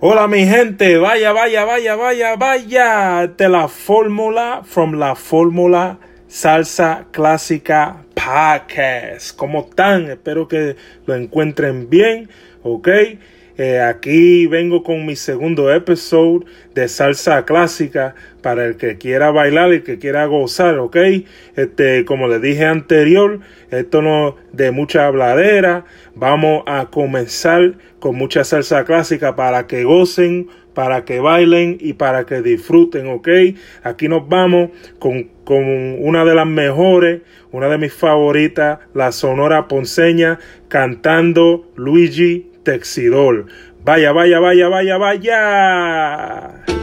Hola mi gente, vaya, vaya, vaya, vaya, vaya de la fórmula, from la fórmula salsa clásica podcast. ¿Cómo están? Espero que lo encuentren bien, ¿ok? Eh, aquí vengo con mi segundo episodio de salsa clásica para el que quiera bailar y que quiera gozar, ¿ok? Este, como les dije anterior, esto no de mucha habladera. Vamos a comenzar con mucha salsa clásica para que gocen, para que bailen y para que disfruten, ¿ok? Aquí nos vamos con, con una de las mejores, una de mis favoritas, la Sonora Ponceña, cantando Luigi Texidor. Vaya, vaya, vaya, vaya, vaya.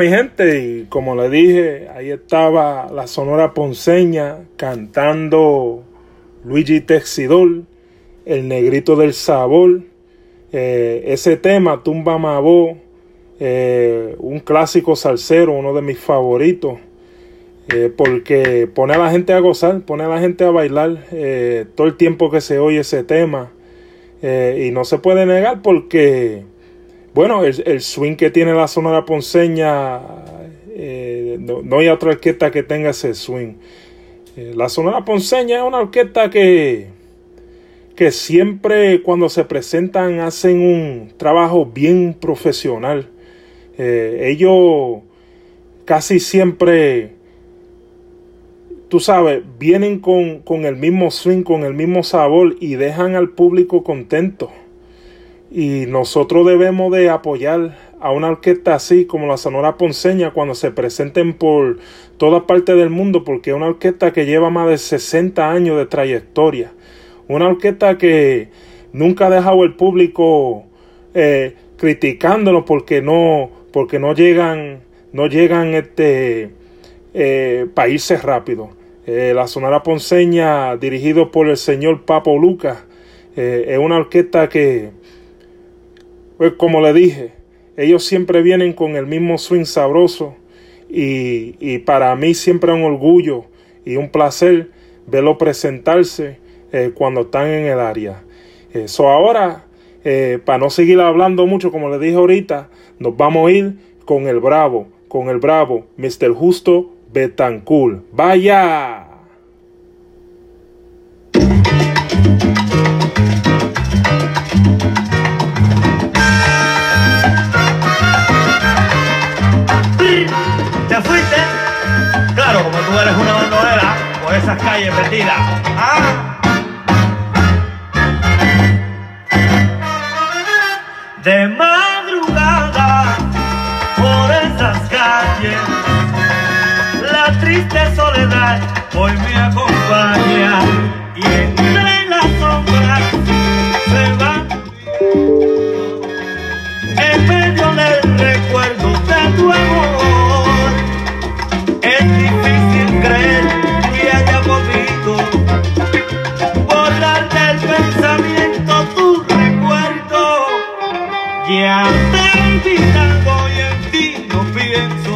Mi gente, y como le dije, ahí estaba la Sonora Ponceña cantando Luigi Texidor, El Negrito del Sabor. Eh, ese tema, Tumba Mabó, eh, un clásico salsero, uno de mis favoritos, eh, porque pone a la gente a gozar, pone a la gente a bailar todo el tiempo que se oye ese tema. y no se puede negar porque bueno, el, swing que tiene la Sonora Ponceña, eh, no, hay otra orquesta que tenga ese swing. Eh, la Sonora Ponceña es una orquesta que, que siempre cuando se presentan hacen un trabajo bien profesional. Eh, ellos casi siempre, tú sabes, vienen con, con el mismo swing, con el mismo sabor y dejan al público contento. Y nosotros debemos de apoyar a una orquesta así como la Sonora Ponceña cuando se presenten por toda parte del mundo porque es una orquesta que lleva más de 60 años de trayectoria. Una orquesta que nunca ha dejado el público eh, criticándolo porque no, porque no llegan, no llegan este, eh, países rápido. Eh, la Sonora Ponceña, dirigido por el señor Papo Lucas, es una orquesta que pues como le dije, ellos siempre vienen con el mismo swing sabroso y, para mí siempre un orgullo y un placer verlo presentarse eh, cuando están en el área. Eso ahora, eh, para no seguir hablando mucho, como le dije ahorita, nos vamos a ir con el bravo, con el bravo, Mr. Justo Betancourt. ¡Vaya! Esas calles perdidas. Ah. De madrugada por esas calles, la triste soledad hoy me acompaña y entre las sombras se va en medio del recuerdo de tu amor. Ya he olvidado y en ti no pienso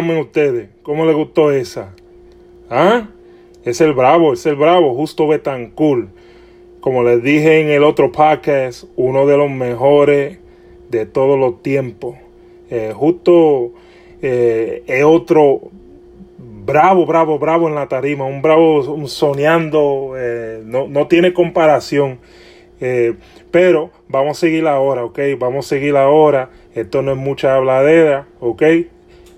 Díganme ustedes, ¿cómo les gustó esa? ¿Ah? Es el bravo, es el bravo, justo Betancourt. Como les dije en el otro podcast, uno de los mejores de todos los tiempos. Eh, justo eh, es otro bravo, bravo, bravo en la tarima. Un bravo soñando, eh, no, no tiene comparación. Pero vamos a seguir ahora, ¿ok? Vamos a seguir ahora. Esto no es mucha habladera, ¿ok?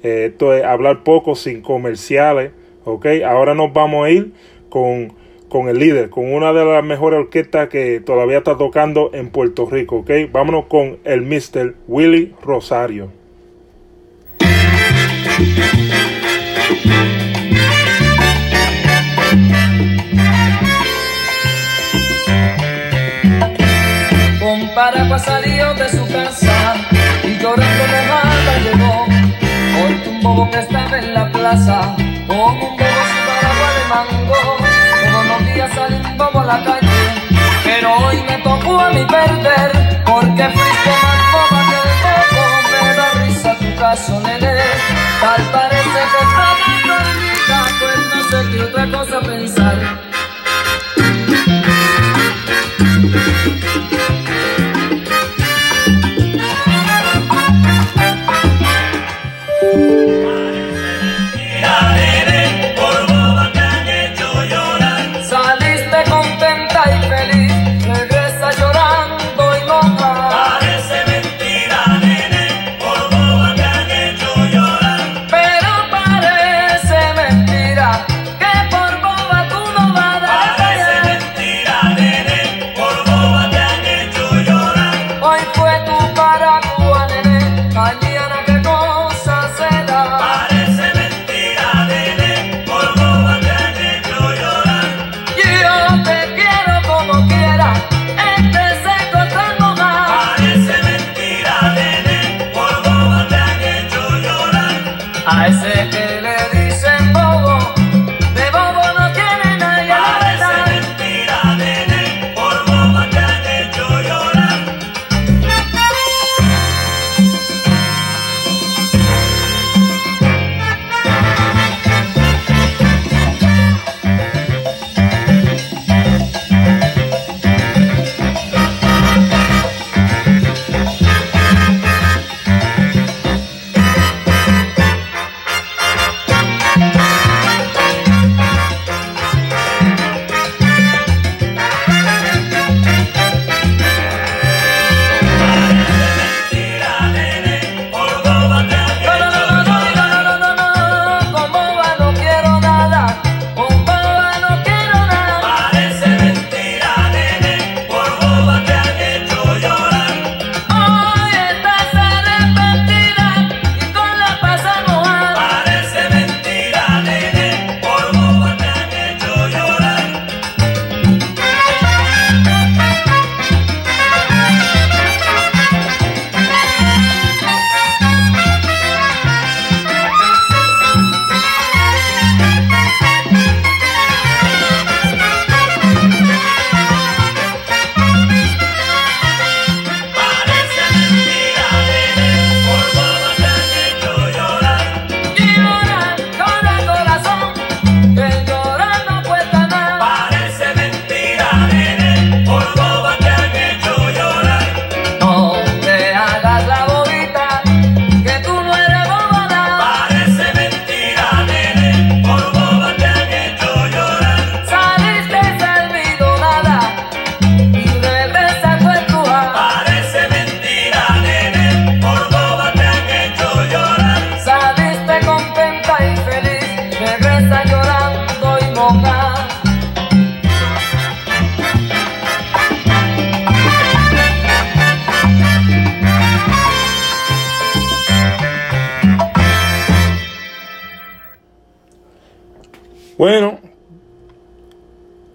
Esto es hablar poco sin comerciales, ¿ok? Ahora nos vamos a ir con, con el líder, con una de las mejores orquestas que todavía está tocando en Puerto Rico, ¿ok? Vámonos con el Mr. Willy Rosario. Con paraguas de su casa Que estaba en la plaza, con un bobo sin paraguas de mango. Todos los días bobo a la calle, pero hoy me tocó a mí perder. Porque fuiste más boba que el bobo, me da risa tu caso, nene. Tal parece que estás dormida, pues no sé qué otra cosa pensar.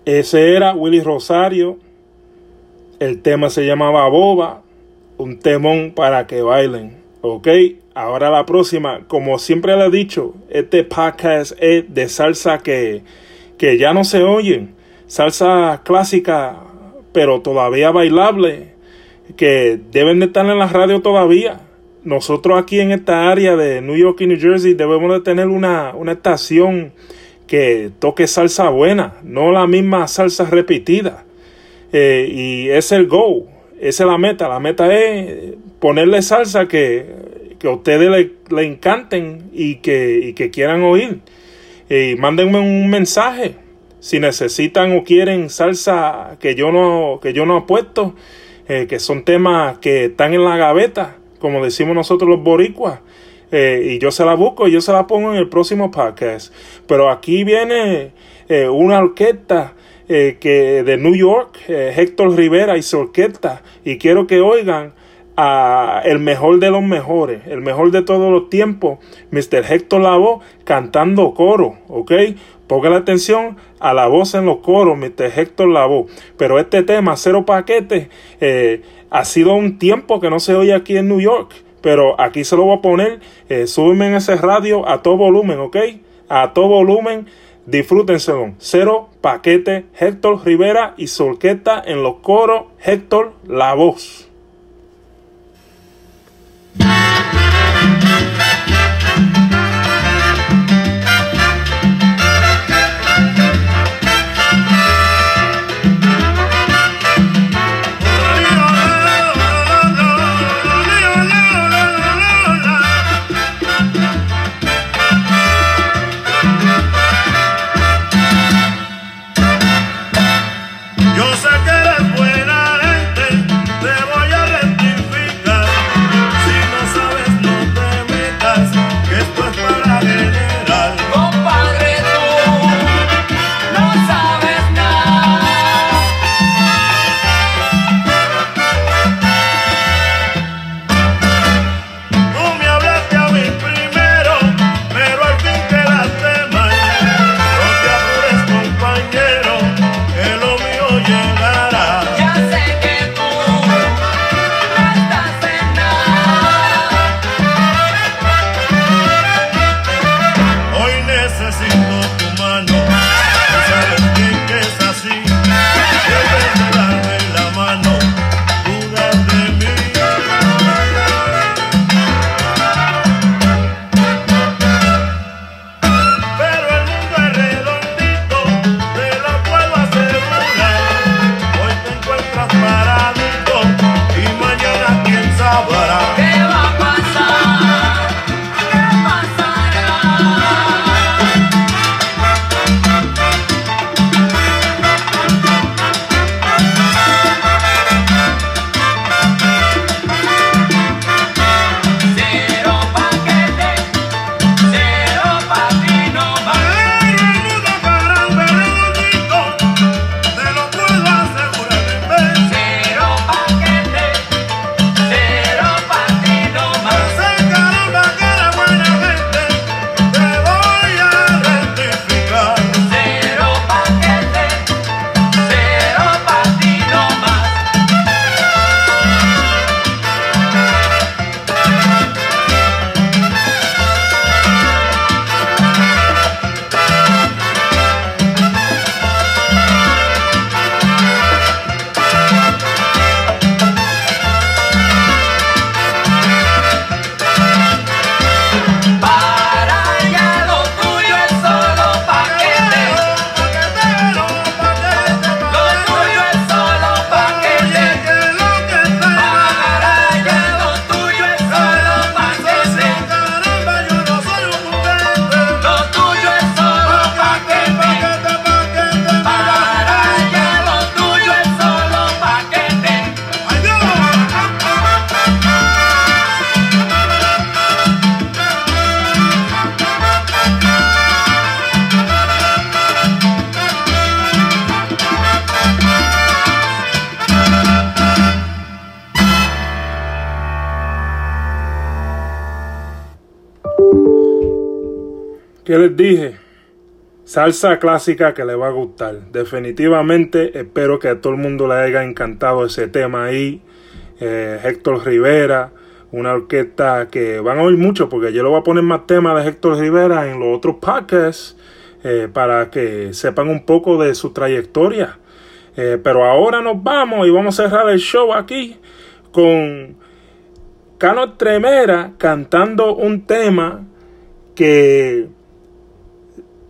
Ese era Willy Rosario. El tema se llamaba Boba, un temón para que bailen. Ok, ahora la próxima, como siempre le he dicho, este podcast es de salsa que, que ya no se oyen. Salsa clásica, pero todavía bailable, que deben de estar en la radio todavía. Nosotros aquí en esta área de New York y New Jersey debemos de tener una, una estación que toque salsa buena, no la misma salsa repetida. Eh, y es el go, esa es la meta. La meta es ponerle salsa que, que a ustedes le, le encanten y que, y que quieran oír. Y mándenme un mensaje si necesitan o quieren salsa que yo no, que yo no he puesto, eh, que son temas que están en la gaveta, como decimos nosotros los boricuas. Eh, y yo se la busco y yo se la pongo en el próximo podcast. Pero aquí viene eh, una orquesta eh, que de New York, Héctor Rivera y su orquesta, y quiero que oigan a el mejor de los mejores, el mejor de todos los tiempos, Mr. Héctor Lavoe cantando coro, ¿ok? Pongan atención a la voz en los coros, Mr. Héctor Lavoe. Pero este tema, Cero Paquete, eh, ha sido un tiempo que no se oye aquí en New York. Pero aquí se lo voy a poner. Eh, en ese radio a todo volumen, ¿ok? A todo volumen. Disfrútenselo. Cero Paquete, Héctor Rivera y su orquesta en los coros, Héctor La Voz. Dije? Salsa clásica que le va a gustar. Definitivamente espero que a todo el mundo le haya encantado ese tema ahí. Eh, Héctor Rivera, una orquesta que van a oír mucho porque yo le voy a poner más temas de Héctor Rivera en los otros podcasts eh, para que sepan un poco de su trayectoria. Eh, pero ahora nos vamos y vamos a cerrar el show aquí con Cano Tremera cantando un tema que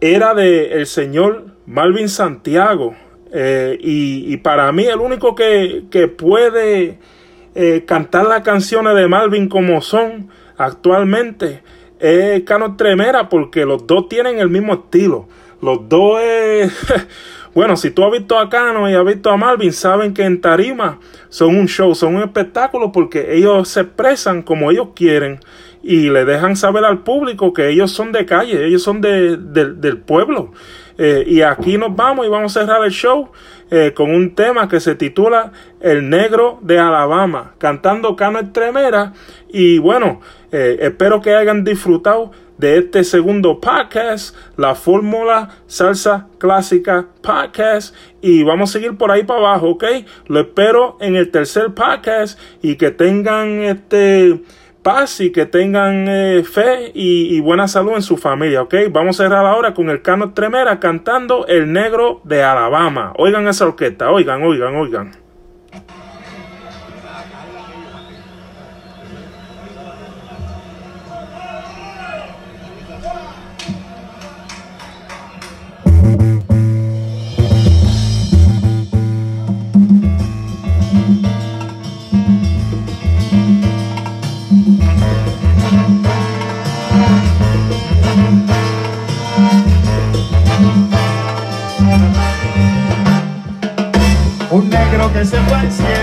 era de el señor Malvin Santiago. Eh, y, para mí el único que, que puede eh, cantar las canciones de Malvin como son actualmente es Cano Tremera porque los dos tienen el mismo estilo. Los dos es... Bueno, si tú has visto a Cano y has visto a Malvin, saben que en Tarima son un show, son un espectáculo porque ellos se expresan como ellos quieren y le dejan saber al público que ellos son de calle, ellos son de, de, del pueblo. Eh, y aquí nos vamos y vamos a cerrar el show eh, con un tema que se titula El Negro de Alabama, cantando Cano Estremera. Y bueno, eh, espero que hayan disfrutado de este segundo podcast, la Fórmula Salsa Clásica Podcast. Y vamos a seguir por ahí para abajo, ¿ok? Lo espero en el tercer podcast y que tengan este paz y que tengan eh, fe y, buena salud en su familia, ¿ok? Vamos a cerrar ahora con el Cano Tremera cantando El Negro de Alabama. Oigan esa orquesta, oigan, oigan, oigan. Negro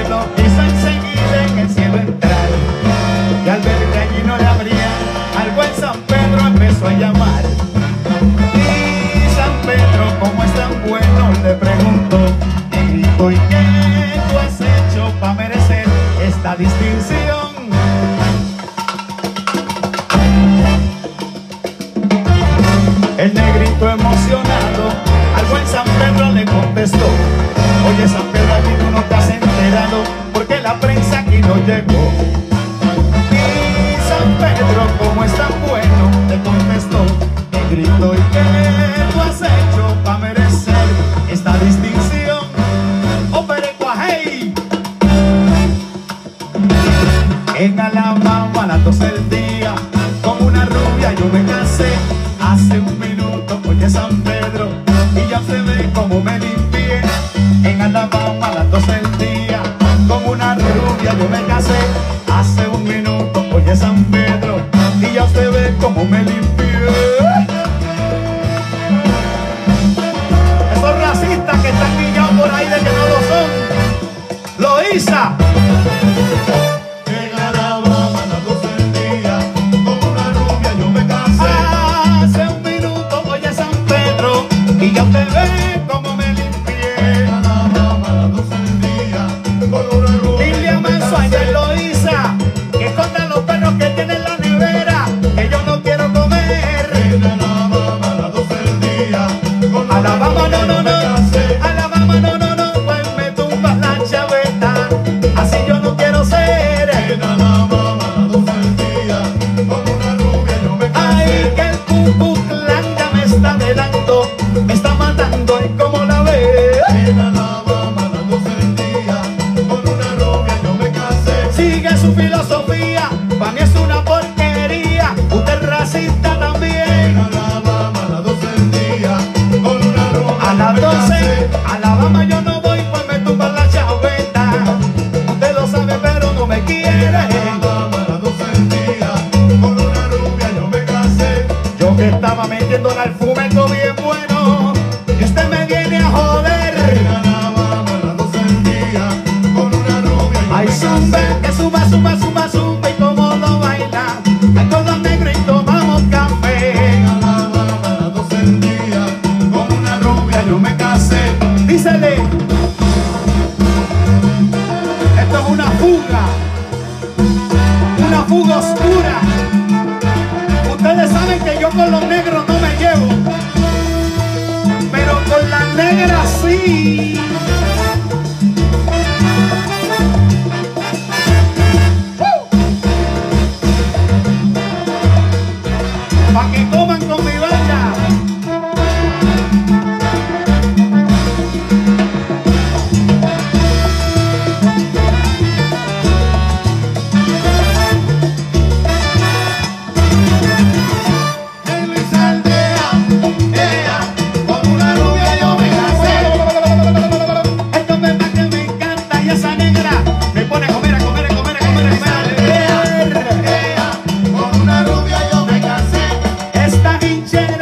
change.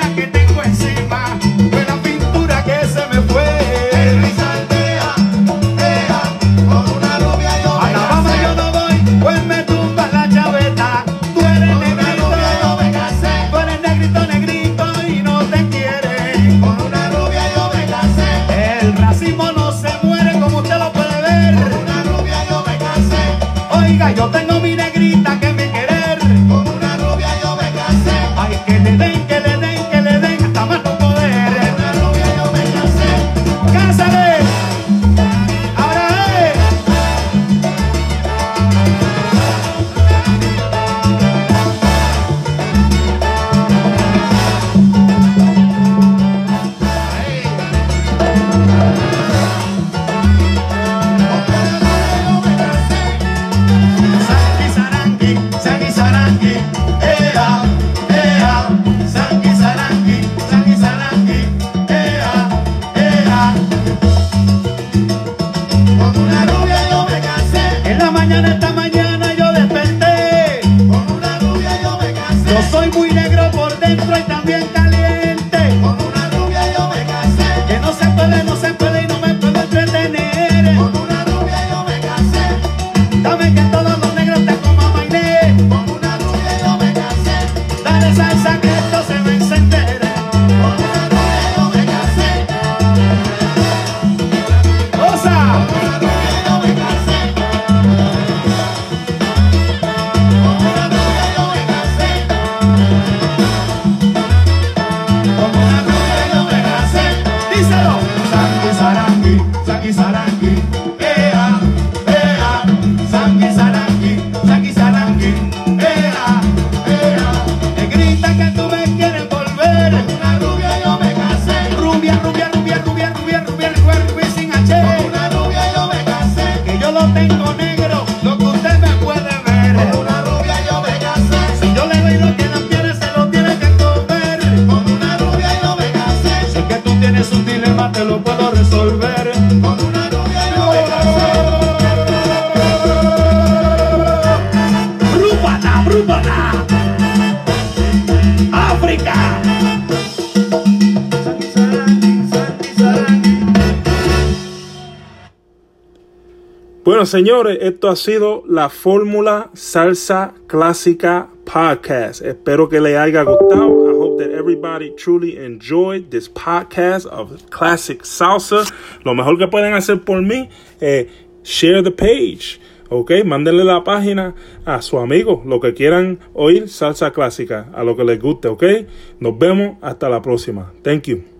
señores, esto ha sido la Fórmula Salsa Clásica Podcast. Espero que les haya gustado. I hope that everybody truly enjoyed this podcast of Classic Salsa. Lo mejor que pueden hacer por mí es share the page. Ok, mándenle la página a su amigo, lo que quieran oír salsa clásica, a lo que les guste, ok. Nos vemos hasta la próxima. Thank you.